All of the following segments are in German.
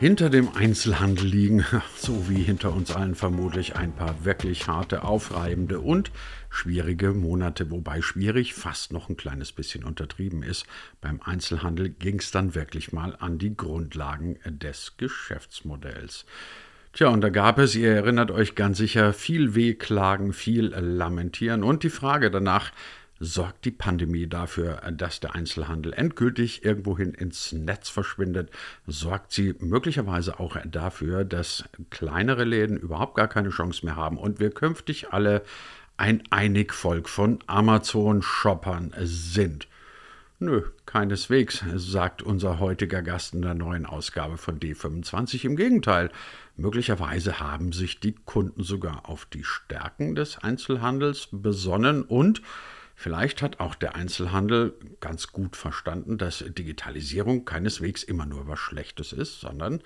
hinter dem Einzelhandel liegen, so wie hinter uns allen vermutlich ein paar wirklich harte, aufreibende und schwierige Monate, wobei schwierig fast noch ein kleines bisschen untertrieben ist. Beim Einzelhandel ging es dann wirklich mal an die Grundlagen des Geschäftsmodells. Tja, und da gab es, ihr erinnert euch ganz sicher, viel Wehklagen, viel Lamentieren und die Frage danach, sorgt die Pandemie dafür, dass der Einzelhandel endgültig irgendwohin ins Netz verschwindet? Sorgt sie möglicherweise auch dafür, dass kleinere Läden überhaupt gar keine Chance mehr haben und wir künftig alle ein Einigvolk von Amazon-Shoppern sind? Nö, keineswegs, sagt unser heutiger Gast in der neuen Ausgabe von D25. Im Gegenteil, möglicherweise haben sich die Kunden sogar auf die Stärken des Einzelhandels besonnen und Vielleicht hat auch der Einzelhandel ganz gut verstanden, dass Digitalisierung keineswegs immer nur was Schlechtes ist, sondern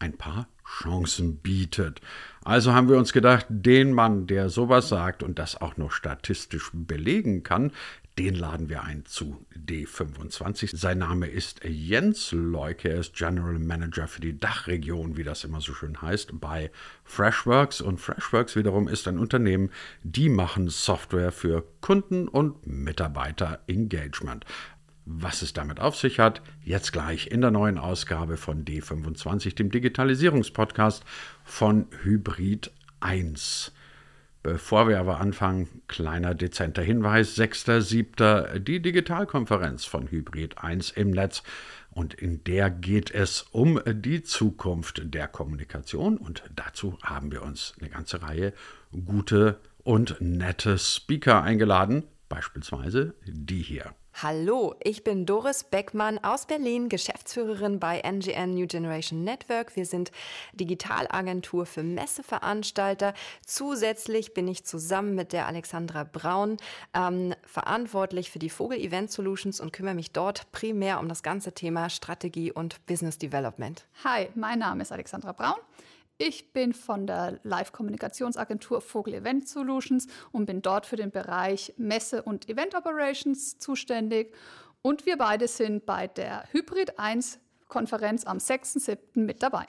ein paar Chancen bietet. Also haben wir uns gedacht, den Mann, der sowas sagt und das auch noch statistisch belegen kann, den laden wir ein zu D25. Sein Name ist Jens Leuke, er ist General Manager für die Dachregion, wie das immer so schön heißt, bei Freshworks. Und Freshworks wiederum ist ein Unternehmen, die machen Software für Kunden- und Mitarbeiter-Engagement. Was es damit auf sich hat, jetzt gleich in der neuen Ausgabe von D25, dem Digitalisierungspodcast von Hybrid 1. Bevor wir aber anfangen, kleiner dezenter Hinweis, 6.7. die Digitalkonferenz von Hybrid 1 im Netz und in der geht es um die Zukunft der Kommunikation und dazu haben wir uns eine ganze Reihe gute und nette Speaker eingeladen, beispielsweise die hier. Hallo, ich bin Doris Beckmann aus Berlin, Geschäftsführerin bei NGN New Generation Network. Wir sind Digitalagentur für Messeveranstalter. Zusätzlich bin ich zusammen mit der Alexandra Braun ähm, verantwortlich für die Vogel Event Solutions und kümmere mich dort primär um das ganze Thema Strategie und Business Development. Hi, mein Name ist Alexandra Braun. Ich bin von der Live-Kommunikationsagentur Vogel Event Solutions und bin dort für den Bereich Messe und Event Operations zuständig. Und wir beide sind bei der Hybrid 1 Konferenz am 6.7. mit dabei.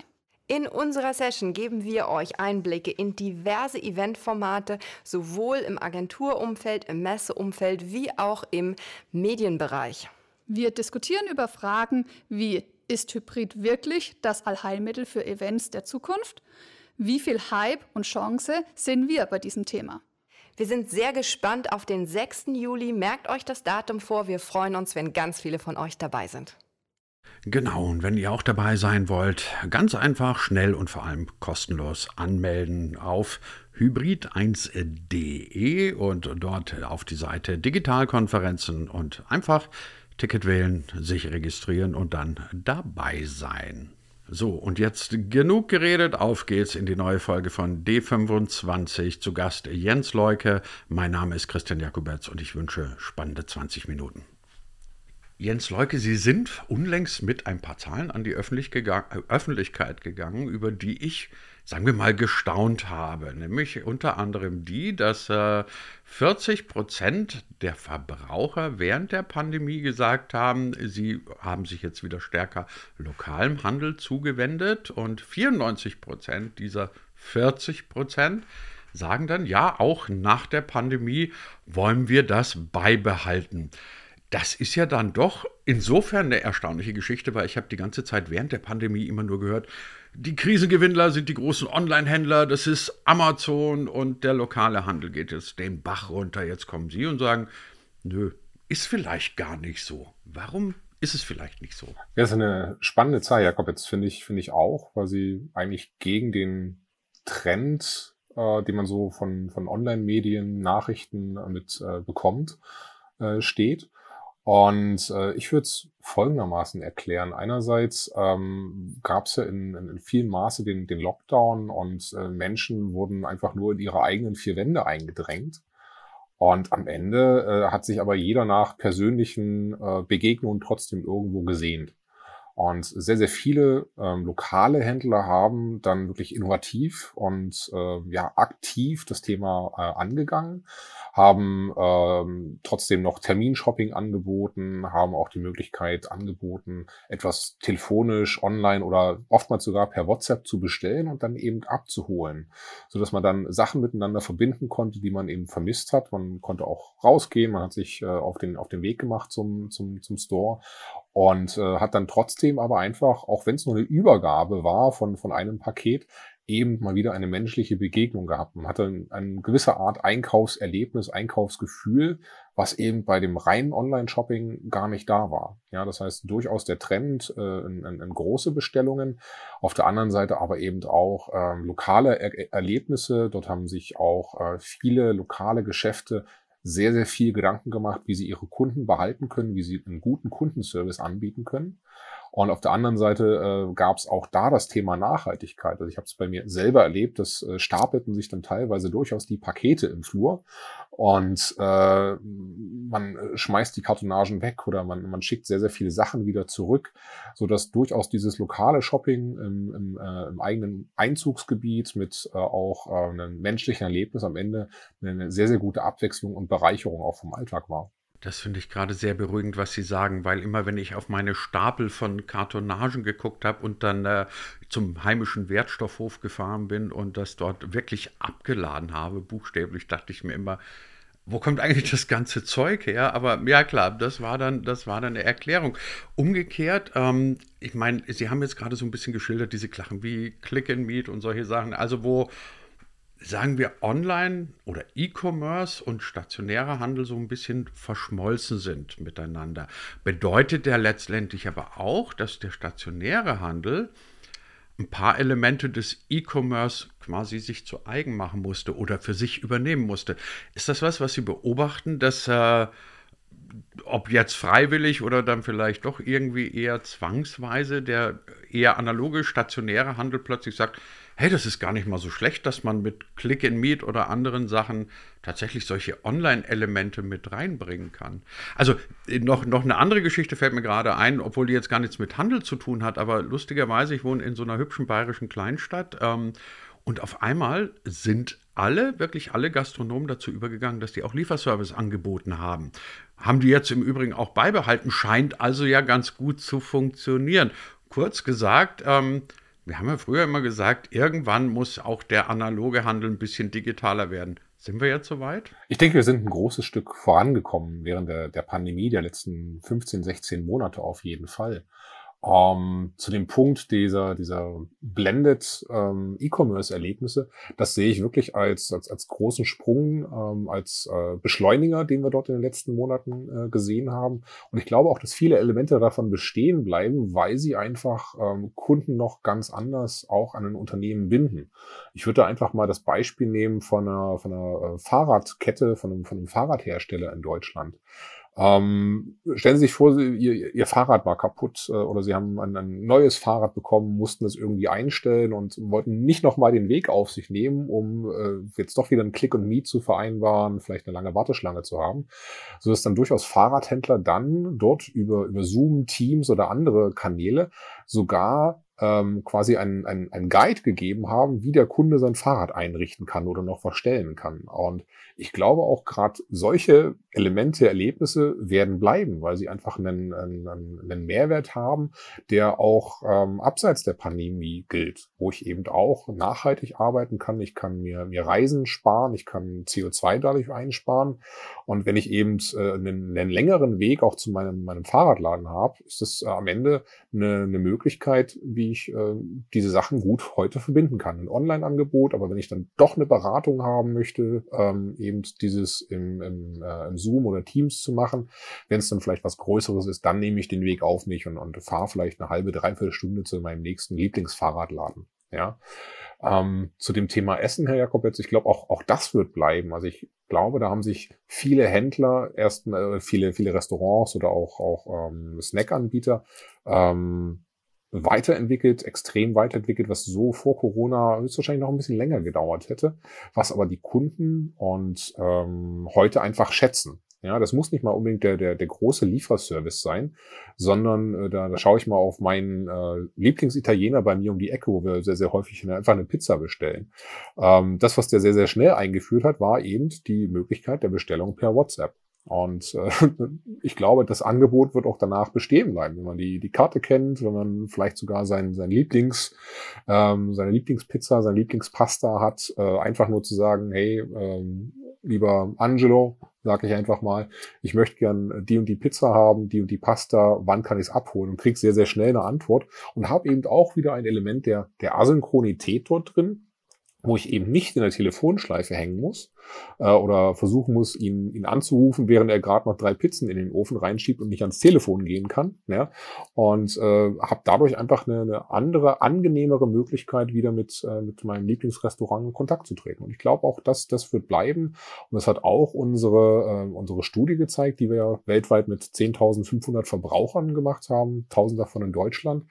In unserer Session geben wir euch Einblicke in diverse Eventformate, sowohl im Agenturumfeld, im Messeumfeld wie auch im Medienbereich. Wir diskutieren über Fragen wie ist Hybrid wirklich das Allheilmittel für Events der Zukunft? Wie viel Hype und Chance sehen wir bei diesem Thema? Wir sind sehr gespannt auf den 6. Juli. Merkt euch das Datum vor. Wir freuen uns, wenn ganz viele von euch dabei sind. Genau, und wenn ihr auch dabei sein wollt, ganz einfach, schnell und vor allem kostenlos anmelden auf hybrid1.de und dort auf die Seite Digitalkonferenzen und einfach Ticket wählen, sich registrieren und dann dabei sein. So, und jetzt genug geredet, auf geht's in die neue Folge von D25. Zu Gast Jens Leuke. Mein Name ist Christian Jakubetz und ich wünsche spannende 20 Minuten. Jens Leuke, Sie sind unlängst mit ein paar Zahlen an die Öffentlichkeit gegangen, über die ich sagen wir mal, gestaunt habe. Nämlich unter anderem die, dass äh, 40 Prozent der Verbraucher während der Pandemie gesagt haben, sie haben sich jetzt wieder stärker lokalem Handel zugewendet und 94 Prozent dieser 40 Prozent sagen dann, ja, auch nach der Pandemie wollen wir das beibehalten. Das ist ja dann doch insofern eine erstaunliche Geschichte, weil ich habe die ganze Zeit während der Pandemie immer nur gehört, die Krisengewinnler sind die großen Online-Händler, das ist Amazon und der lokale Handel geht jetzt den Bach runter. Jetzt kommen Sie und sagen, nö, ist vielleicht gar nicht so. Warum ist es vielleicht nicht so? Ja, das ist eine spannende Zahl, Jakob. Jetzt finde ich, finde ich auch, weil sie eigentlich gegen den Trend, äh, den man so von, von Online-Medien, Nachrichten äh, mit äh, bekommt, äh, steht. Und äh, ich würde es folgendermaßen erklären. Einerseits ähm, gab es ja in, in, in vielen Maße den, den Lockdown und äh, Menschen wurden einfach nur in ihre eigenen vier Wände eingedrängt. Und am Ende äh, hat sich aber jeder nach persönlichen äh, Begegnungen trotzdem irgendwo gesehnt. Und sehr, sehr viele ähm, lokale Händler haben dann wirklich innovativ und äh, ja aktiv das Thema äh, angegangen haben ähm, trotzdem noch Terminshopping angeboten, haben auch die Möglichkeit angeboten, etwas telefonisch, online oder oftmals sogar per WhatsApp zu bestellen und dann eben abzuholen, so dass man dann Sachen miteinander verbinden konnte, die man eben vermisst hat. Man konnte auch rausgehen, man hat sich äh, auf den auf den Weg gemacht zum zum zum Store und äh, hat dann trotzdem aber einfach, auch wenn es nur eine Übergabe war von von einem Paket, eben mal wieder eine menschliche Begegnung gehabt. Man hatte eine gewisse Art Einkaufserlebnis, Einkaufsgefühl, was eben bei dem reinen Online-Shopping gar nicht da war. Ja, das heißt durchaus der Trend äh, in, in, in große Bestellungen. Auf der anderen Seite aber eben auch äh, lokale er Erlebnisse. Dort haben sich auch äh, viele lokale Geschäfte sehr, sehr viel Gedanken gemacht, wie sie ihre Kunden behalten können, wie sie einen guten Kundenservice anbieten können. Und auf der anderen Seite äh, gab es auch da das Thema Nachhaltigkeit. Also ich habe es bei mir selber erlebt, das äh, stapelten sich dann teilweise durchaus die Pakete im Flur und äh, man schmeißt die Kartonagen weg oder man, man schickt sehr, sehr viele Sachen wieder zurück, so dass durchaus dieses lokale Shopping im, im, äh, im eigenen Einzugsgebiet mit äh, auch äh, einem menschlichen Erlebnis am Ende eine sehr, sehr gute Abwechslung und Bereicherung auch vom Alltag war. Das finde ich gerade sehr beruhigend, was Sie sagen, weil immer, wenn ich auf meine Stapel von Kartonagen geguckt habe und dann äh, zum heimischen Wertstoffhof gefahren bin und das dort wirklich abgeladen habe, buchstäblich, dachte ich mir immer, wo kommt eigentlich das ganze Zeug her? Aber ja, klar, das war dann, das war dann eine Erklärung. Umgekehrt, ähm, ich meine, Sie haben jetzt gerade so ein bisschen geschildert, diese Klachen wie Click and Meet und solche Sachen, also wo sagen wir, Online oder E-Commerce und stationärer Handel so ein bisschen verschmolzen sind miteinander. Bedeutet der letztendlich aber auch, dass der stationäre Handel ein paar Elemente des E-Commerce quasi sich zu eigen machen musste oder für sich übernehmen musste. Ist das was, was Sie beobachten, dass äh, ob jetzt freiwillig oder dann vielleicht doch irgendwie eher zwangsweise der eher analoge stationäre Handel plötzlich sagt, hey, das ist gar nicht mal so schlecht, dass man mit Click and Meet oder anderen Sachen tatsächlich solche Online-Elemente mit reinbringen kann. Also noch, noch eine andere Geschichte fällt mir gerade ein, obwohl die jetzt gar nichts mit Handel zu tun hat, aber lustigerweise, ich wohne in so einer hübschen bayerischen Kleinstadt ähm, und auf einmal sind alle, wirklich alle Gastronomen dazu übergegangen, dass die auch Lieferservice angeboten haben. Haben die jetzt im Übrigen auch beibehalten, scheint also ja ganz gut zu funktionieren. Kurz gesagt, ähm, wir haben ja früher immer gesagt, irgendwann muss auch der analoge Handel ein bisschen digitaler werden. Sind wir jetzt soweit? Ich denke, wir sind ein großes Stück vorangekommen während der, der Pandemie der letzten 15, 16 Monate auf jeden Fall. Ähm, zu dem Punkt dieser, dieser Blended ähm, E-Commerce-Erlebnisse, das sehe ich wirklich als, als, als großen Sprung, ähm, als äh, Beschleuniger, den wir dort in den letzten Monaten äh, gesehen haben. Und ich glaube auch, dass viele Elemente davon bestehen bleiben, weil sie einfach ähm, Kunden noch ganz anders auch an ein Unternehmen binden. Ich würde da einfach mal das Beispiel nehmen von einer, von einer äh, Fahrradkette, von einem, von einem Fahrradhersteller in Deutschland. Ähm, stellen Sie sich vor, ihr, Ihr Fahrrad war kaputt äh, oder Sie haben ein, ein, neues Fahrrad bekommen, mussten es irgendwie einstellen und wollten nicht nochmal den Weg auf sich nehmen, um äh, jetzt doch wieder ein Click und Meet zu vereinbaren, vielleicht eine lange Warteschlange zu haben, so dass dann durchaus Fahrradhändler dann dort über, über Zoom, Teams oder andere Kanäle sogar ähm, quasi einen, einen, einen Guide gegeben haben, wie der Kunde sein Fahrrad einrichten kann oder noch verstellen kann. Und ich glaube auch gerade solche Elemente, Erlebnisse werden bleiben, weil sie einfach einen, einen, einen Mehrwert haben, der auch ähm, abseits der Pandemie gilt, wo ich eben auch nachhaltig arbeiten kann. Ich kann mir, mir Reisen sparen, ich kann CO2 dadurch einsparen. Und wenn ich eben äh, einen, einen längeren Weg auch zu meinem, meinem Fahrradladen habe, ist das äh, am Ende eine, eine Möglichkeit, wie ich äh, diese Sachen gut heute verbinden kann. Ein Online-Angebot, aber wenn ich dann doch eine Beratung haben möchte, ähm, eben dieses im, im, äh, im Zoom oder Teams zu machen, wenn es dann vielleicht was Größeres ist, dann nehme ich den Weg auf mich und, und fahre vielleicht eine halbe, dreiviertel Stunde zu meinem nächsten Lieblingsfahrradladen. Ja. Ähm, zu dem Thema Essen, Herr Jakobetz, ich glaube, auch, auch das wird bleiben. Also ich glaube, da haben sich viele Händler, erst äh, viele, viele Restaurants oder auch, auch ähm, Snackanbieter ähm, weiterentwickelt, extrem weiterentwickelt, was so vor Corona höchstwahrscheinlich noch ein bisschen länger gedauert hätte, was aber die Kunden und ähm, heute einfach schätzen. Ja, das muss nicht mal unbedingt der, der, der große Lieferservice sein, sondern äh, da, da schaue ich mal auf meinen äh, Lieblingsitaliener bei mir um die Ecke, wo wir sehr, sehr häufig einfach eine Pizza bestellen. Ähm, das, was der sehr, sehr schnell eingeführt hat, war eben die Möglichkeit der Bestellung per WhatsApp. Und äh, ich glaube, das Angebot wird auch danach bestehen bleiben, wenn man die, die Karte kennt, wenn man vielleicht sogar sein, sein Lieblings, ähm, seine Lieblingspizza, sein Lieblingspasta hat, äh, einfach nur zu sagen, hey, ähm, lieber Angelo, sage ich einfach mal, ich möchte gern die und die Pizza haben, die und die Pasta, wann kann ich es abholen? Und krieg sehr, sehr schnell eine Antwort. Und habe eben auch wieder ein Element der, der Asynchronität dort drin, wo ich eben nicht in der Telefonschleife hängen muss äh, oder versuchen muss, ihn, ihn anzurufen, während er gerade noch drei Pizzen in den Ofen reinschiebt und nicht ans Telefon gehen kann. Ja? Und äh, habe dadurch einfach eine, eine andere, angenehmere Möglichkeit, wieder mit, äh, mit meinem Lieblingsrestaurant in Kontakt zu treten. Und ich glaube auch, dass das wird bleiben. Und das hat auch unsere, äh, unsere Studie gezeigt, die wir ja weltweit mit 10.500 Verbrauchern gemacht haben, 1000 davon in Deutschland,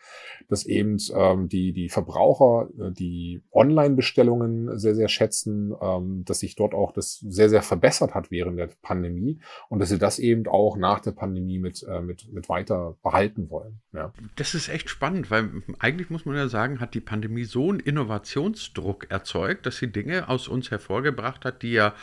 dass eben ähm, die, die Verbraucher äh, die Online-Bestellungen sehr, sehr schätzen, ähm, dass sich dort auch das sehr, sehr verbessert hat während der Pandemie und dass sie das eben auch nach der Pandemie mit, äh, mit, mit weiter behalten wollen. Ja. Das ist echt spannend, weil eigentlich muss man ja sagen, hat die Pandemie so einen Innovationsdruck erzeugt, dass sie Dinge aus uns hervorgebracht hat, die ja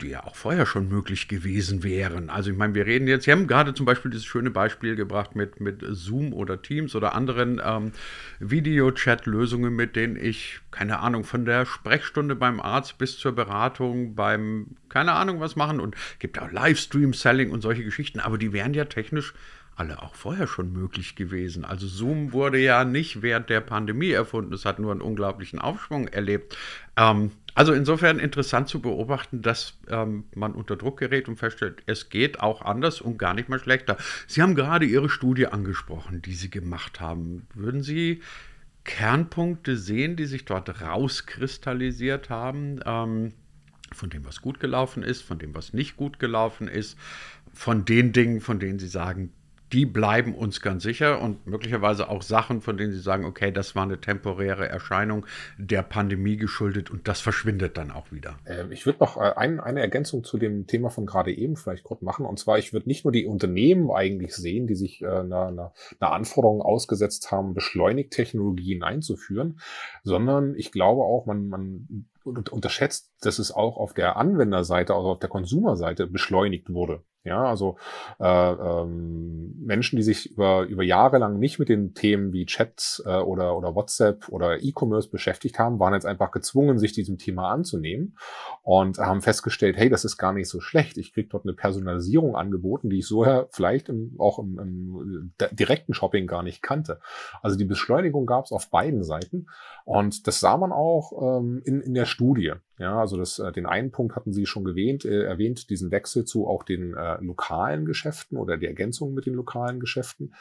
die ja auch vorher schon möglich gewesen wären. Also ich meine, wir reden jetzt, Sie haben gerade zum Beispiel dieses schöne Beispiel gebracht mit, mit Zoom oder Teams oder anderen ähm, Video-Chat-Lösungen, mit denen ich, keine Ahnung, von der Sprechstunde beim Arzt bis zur Beratung beim, keine Ahnung, was machen und gibt auch Livestream-Selling und solche Geschichten, aber die wären ja technisch alle auch vorher schon möglich gewesen. Also Zoom wurde ja nicht während der Pandemie erfunden, es hat nur einen unglaublichen Aufschwung erlebt. Ähm, also insofern interessant zu beobachten, dass ähm, man unter Druck gerät und feststellt, es geht auch anders und gar nicht mal schlechter. Sie haben gerade Ihre Studie angesprochen, die Sie gemacht haben. Würden Sie Kernpunkte sehen, die sich dort rauskristallisiert haben? Ähm, von dem, was gut gelaufen ist, von dem, was nicht gut gelaufen ist, von den Dingen, von denen Sie sagen, die bleiben uns ganz sicher und möglicherweise auch Sachen, von denen Sie sagen, okay, das war eine temporäre Erscheinung der Pandemie geschuldet und das verschwindet dann auch wieder. Ähm, ich würde noch äh, ein, eine Ergänzung zu dem Thema von gerade eben vielleicht kurz machen. Und zwar, ich würde nicht nur die Unternehmen eigentlich sehen, die sich äh, einer, einer, Anforderung ausgesetzt haben, Beschleunigtechnologien einzuführen, sondern ich glaube auch, man, man unterschätzt, dass es auch auf der Anwenderseite, also auf der Konsumerseite beschleunigt wurde. Ja, also äh, ähm, Menschen, die sich über, über Jahre lang nicht mit den Themen wie Chats äh, oder, oder WhatsApp oder E-Commerce beschäftigt haben, waren jetzt einfach gezwungen, sich diesem Thema anzunehmen und haben festgestellt, hey, das ist gar nicht so schlecht. Ich kriege dort eine Personalisierung angeboten, die ich vorher vielleicht im, auch im, im direkten Shopping gar nicht kannte. Also die Beschleunigung gab es auf beiden Seiten und das sah man auch ähm, in, in der Studie. Ja, also das, äh, den einen Punkt hatten Sie schon erwähnt, äh, erwähnt, diesen Wechsel zu auch den äh, lokalen Geschäften oder die Ergänzung mit den lokalen Geschäften.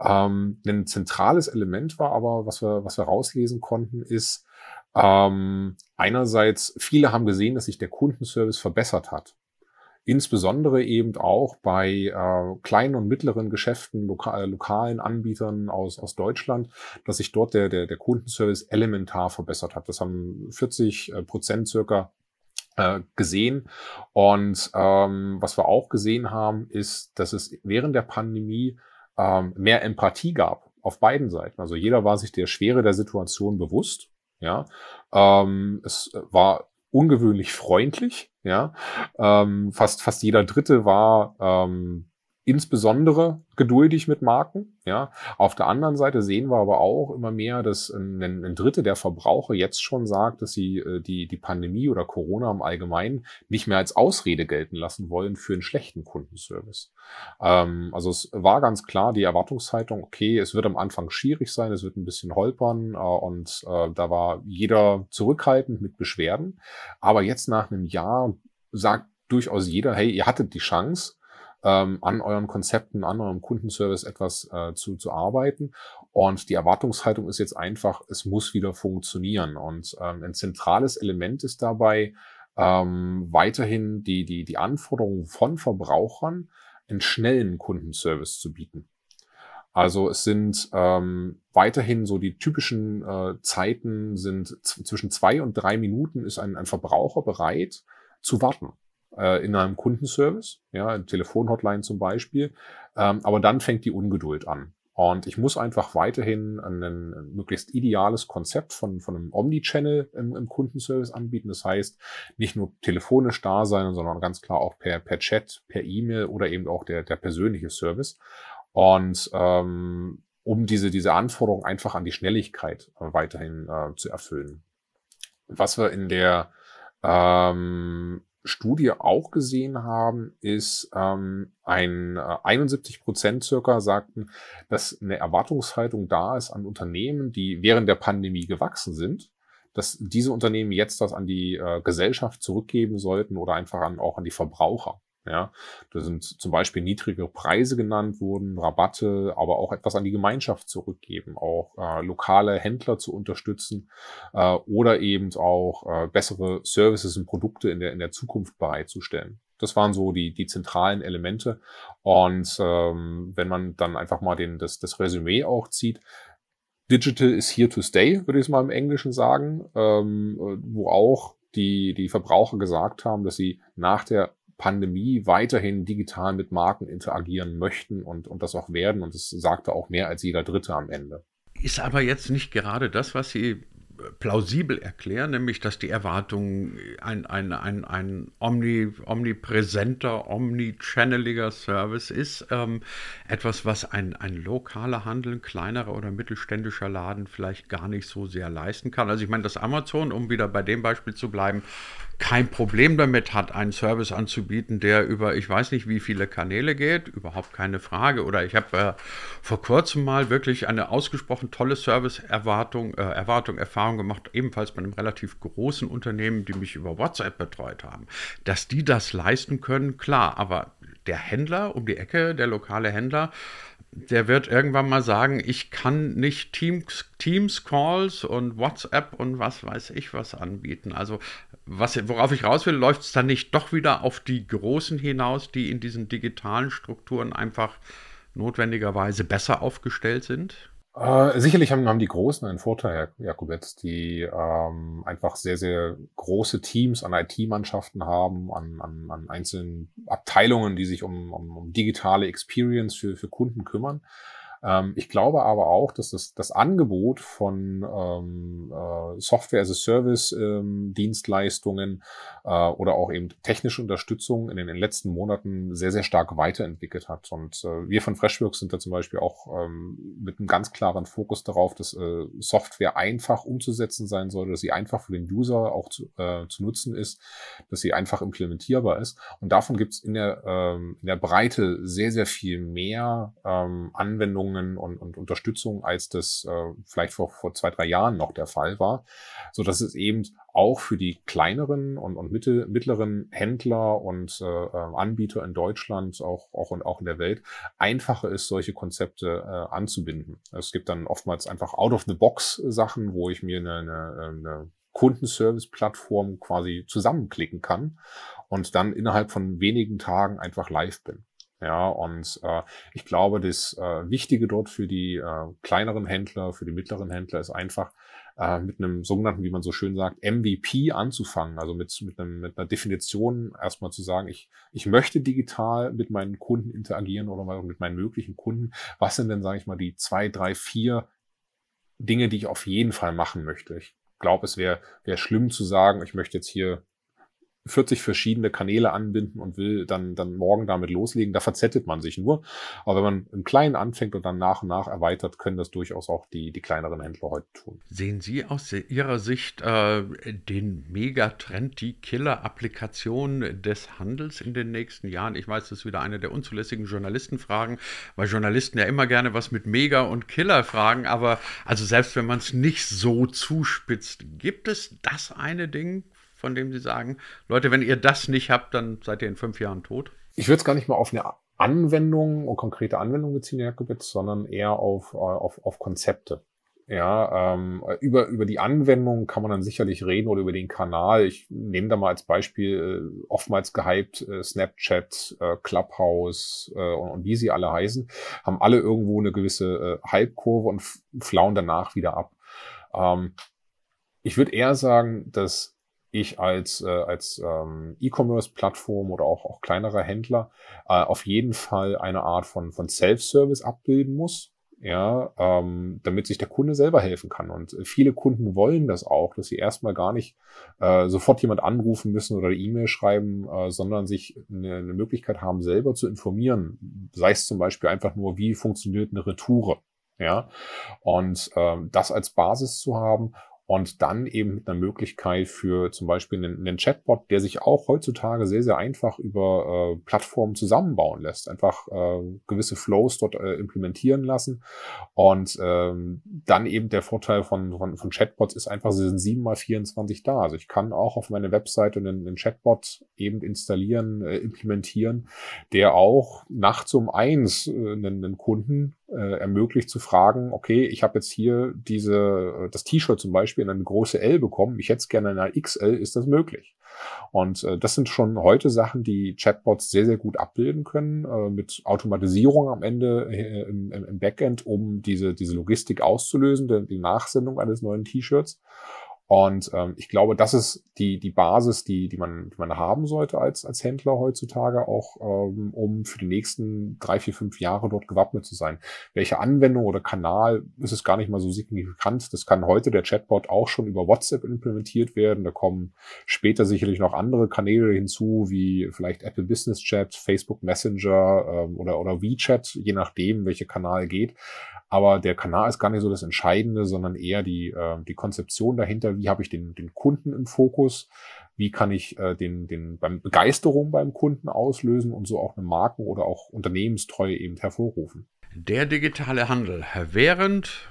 Ähm, ein zentrales Element war aber, was wir, was wir rauslesen konnten, ist ähm, einerseits, viele haben gesehen, dass sich der Kundenservice verbessert hat insbesondere eben auch bei äh, kleinen und mittleren Geschäften, loka äh, lokalen Anbietern aus, aus Deutschland, dass sich dort der, der, der Kundenservice elementar verbessert hat. Das haben 40 äh, Prozent circa äh, gesehen. Und ähm, was wir auch gesehen haben, ist, dass es während der Pandemie ähm, mehr Empathie gab auf beiden Seiten. Also jeder war sich der Schwere der Situation bewusst. Ja, ähm, es war ungewöhnlich freundlich. Ja, ähm, fast fast jeder Dritte war ähm, insbesondere geduldig mit Marken. Ja, auf der anderen Seite sehen wir aber auch immer mehr, dass ein, ein Drittel der Verbraucher jetzt schon sagt, dass sie äh, die die Pandemie oder Corona im Allgemeinen nicht mehr als Ausrede gelten lassen wollen für einen schlechten Kundenservice. Ähm, also es war ganz klar die Erwartungshaltung, okay, es wird am Anfang schwierig sein, es wird ein bisschen holpern äh, und äh, da war jeder zurückhaltend mit Beschwerden. Aber jetzt nach einem Jahr sagt durchaus jeder, hey, ihr hattet die Chance, ähm, an euren Konzepten, an eurem Kundenservice etwas äh, zu, zu arbeiten. Und die Erwartungshaltung ist jetzt einfach, es muss wieder funktionieren. Und ähm, ein zentrales Element ist dabei ähm, weiterhin die, die, die Anforderungen von Verbrauchern, einen schnellen Kundenservice zu bieten. Also es sind ähm, weiterhin so die typischen äh, Zeiten sind zwischen zwei und drei Minuten ist ein, ein Verbraucher bereit zu warten. Äh, in einem Kundenservice, ja, Telefonhotline zum Beispiel. Ähm, aber dann fängt die Ungeduld an. Und ich muss einfach weiterhin ein, möglichst ideales Konzept von, von einem Omnichannel im, im Kundenservice anbieten. Das heißt, nicht nur telefonisch da sein, sondern ganz klar auch per, per Chat, per E-Mail oder eben auch der, der persönliche Service. Und ähm, um diese, diese Anforderung einfach an die Schnelligkeit äh, weiterhin äh, zu erfüllen. Was wir in der ähm, Studie auch gesehen haben, ist ähm, ein äh, 71 Prozent circa sagten, dass eine Erwartungshaltung da ist an Unternehmen, die während der Pandemie gewachsen sind, dass diese Unternehmen jetzt das an die äh, Gesellschaft zurückgeben sollten oder einfach an, auch an die Verbraucher. Ja, da sind zum Beispiel niedrige Preise genannt wurden, Rabatte, aber auch etwas an die Gemeinschaft zurückgeben, auch äh, lokale Händler zu unterstützen äh, oder eben auch äh, bessere Services und Produkte in der, in der Zukunft bereitzustellen. Das waren so die, die zentralen Elemente. Und ähm, wenn man dann einfach mal den, das, das Resümee auch zieht, Digital is here to stay, würde ich es mal im Englischen sagen, ähm, wo auch die, die Verbraucher gesagt haben, dass sie nach der Pandemie weiterhin digital mit Marken interagieren möchten und, und das auch werden. Und das sagte auch mehr als jeder Dritte am Ende. Ist aber jetzt nicht gerade das, was Sie plausibel erklären, nämlich dass die Erwartung ein, ein, ein, ein omni, omnipräsenter, omnichanneliger Service ist. Ähm, etwas, was ein, ein lokaler Handel, kleinerer oder mittelständischer Laden vielleicht gar nicht so sehr leisten kann. Also ich meine, dass Amazon, um wieder bei dem Beispiel zu bleiben, kein Problem damit hat, einen Service anzubieten, der über ich weiß nicht wie viele Kanäle geht, überhaupt keine Frage. Oder ich habe äh, vor kurzem mal wirklich eine ausgesprochen tolle Service-Erwartung, äh, Erwartung, Erfahrung gemacht, ebenfalls bei einem relativ großen Unternehmen, die mich über WhatsApp betreut haben. Dass die das leisten können, klar, aber der Händler um die Ecke, der lokale Händler, der wird irgendwann mal sagen, ich kann nicht Teams, Teams Calls und WhatsApp und was weiß ich was anbieten. Also was, worauf ich raus will, läuft es dann nicht doch wieder auf die Großen hinaus, die in diesen digitalen Strukturen einfach notwendigerweise besser aufgestellt sind? Äh, sicherlich haben, haben die Großen einen Vorteil, Herr Jakubetz, die ähm, einfach sehr, sehr große Teams an IT-Mannschaften haben, an, an, an einzelnen Abteilungen, die sich um, um, um digitale Experience für, für Kunden kümmern. Ähm, ich glaube aber auch, dass das, das Angebot von ähm, äh, Software as a Service ähm, Dienstleistungen äh, oder auch eben technische Unterstützung in den, in den, letzten Monaten sehr, sehr stark weiterentwickelt hat. Und äh, wir von Freshworks sind da zum Beispiel auch ähm, mit einem ganz klaren Fokus darauf, dass äh, Software einfach umzusetzen sein soll, dass sie einfach für den User auch zu, äh, zu nutzen ist, dass sie einfach implementierbar ist. Und davon gibt es in, der ähm, in der Breite sehr, sehr viel mehr ähm, Anwendungen Anregungen und, und Unterstützung, als das äh, vielleicht vor, vor zwei, drei Jahren noch der Fall war, so dass es eben auch für die kleineren und, und mittel, mittleren Händler und äh, äh, Anbieter in Deutschland, auch, auch, und auch in der Welt, einfacher ist, solche Konzepte äh, anzubinden. Es gibt dann oftmals einfach out-of-the-box-Sachen, wo ich mir eine, eine, eine Kundenservice-Plattform quasi zusammenklicken kann und dann innerhalb von wenigen Tagen einfach live bin. Ja, und äh, ich glaube, das äh, Wichtige dort für die äh, kleineren Händler, für die mittleren Händler ist einfach äh, mit einem sogenannten, wie man so schön sagt, MVP anzufangen. Also mit, mit, einem, mit einer Definition erstmal zu sagen, ich, ich möchte digital mit meinen Kunden interagieren oder mit meinen möglichen Kunden. Was sind denn, sage ich mal, die zwei, drei, vier Dinge, die ich auf jeden Fall machen möchte? Ich glaube, es wäre wär schlimm zu sagen, ich möchte jetzt hier 40 verschiedene Kanäle anbinden und will dann, dann morgen damit loslegen, da verzettet man sich nur. Aber wenn man im Kleinen anfängt und dann nach und nach erweitert, können das durchaus auch die, die kleineren Händler heute tun. Sehen Sie aus Ihrer Sicht äh, den Megatrend, die Killer-Applikation des Handels in den nächsten Jahren? Ich weiß, das ist wieder eine der unzulässigen Journalistenfragen, weil Journalisten ja immer gerne was mit Mega und Killer fragen, aber also selbst wenn man es nicht so zuspitzt, gibt es das eine Ding, von dem Sie sagen, Leute, wenn ihr das nicht habt, dann seid ihr in fünf Jahren tot? Ich würde es gar nicht mal auf eine Anwendung und konkrete Anwendung beziehen, Herr Jakobitz, sondern eher auf, äh, auf, auf Konzepte. Ja, ähm, über, über die Anwendung kann man dann sicherlich reden oder über den Kanal. Ich nehme da mal als Beispiel äh, oftmals gehypt äh, Snapchat, äh, Clubhouse äh, und, und wie sie alle heißen, haben alle irgendwo eine gewisse äh, Hype-Kurve und flauen danach wieder ab. Ähm, ich würde eher sagen, dass ich als, äh, als ähm, E-Commerce-Plattform oder auch, auch kleinerer Händler äh, auf jeden Fall eine Art von, von Self-Service abbilden muss ja, ähm, damit sich der Kunde selber helfen kann. Und viele Kunden wollen das auch, dass sie erstmal gar nicht äh, sofort jemand anrufen müssen oder E-Mail schreiben, äh, sondern sich eine, eine Möglichkeit haben, selber zu informieren. Sei es zum Beispiel einfach nur, wie funktioniert eine Retoure. Ja, und ähm, das als Basis zu haben und dann eben mit einer Möglichkeit für zum Beispiel einen, einen Chatbot, der sich auch heutzutage sehr, sehr einfach über äh, Plattformen zusammenbauen lässt. Einfach äh, gewisse Flows dort äh, implementieren lassen. Und ähm, dann eben der Vorteil von, von, von Chatbots ist einfach, sie sind sieben mal 24 da. Also ich kann auch auf meine Webseite einen, einen Chatbot eben installieren, äh, implementieren, der auch nachts um eins äh, einen, einen Kunden äh, ermöglicht zu fragen, okay, ich habe jetzt hier diese, äh, das T-Shirt zum Beispiel in eine große L bekommen, ich hätte es gerne in einer XL, ist das möglich? Und äh, das sind schon heute Sachen, die Chatbots sehr, sehr gut abbilden können, äh, mit Automatisierung am Ende äh, im, im, Backend, um diese, diese Logistik auszulösen, die, die Nachsendung eines neuen T-Shirts. Und ähm, ich glaube, das ist die, die Basis, die, die, man, die man haben sollte als, als Händler heutzutage, auch ähm, um für die nächsten drei, vier, fünf Jahre dort gewappnet zu sein. Welche Anwendung oder Kanal ist es gar nicht mal so signifikant. Das kann heute der Chatbot auch schon über WhatsApp implementiert werden. Da kommen später sicherlich noch andere Kanäle hinzu, wie vielleicht Apple Business Chat, Facebook Messenger ähm, oder, oder WeChat, je nachdem, welcher Kanal geht. Aber der Kanal ist gar nicht so das Entscheidende, sondern eher die, äh, die Konzeption dahinter. Wie habe ich den, den Kunden im Fokus? Wie kann ich äh, den, den beim Begeisterung beim Kunden auslösen und so auch eine Marken- oder auch Unternehmenstreue eben hervorrufen? Der digitale Handel während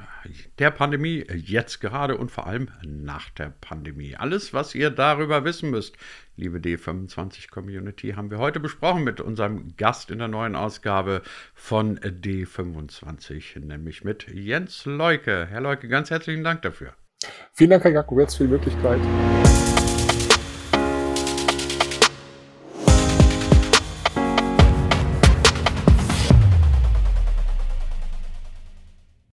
der Pandemie, jetzt gerade und vor allem nach der Pandemie. Alles, was ihr darüber wissen müsst, liebe D25 Community, haben wir heute besprochen mit unserem Gast in der neuen Ausgabe von D25, nämlich mit Jens Leuke. Herr Leuke, ganz herzlichen Dank dafür. Vielen Dank, Herr Jakobetz, für die Möglichkeit.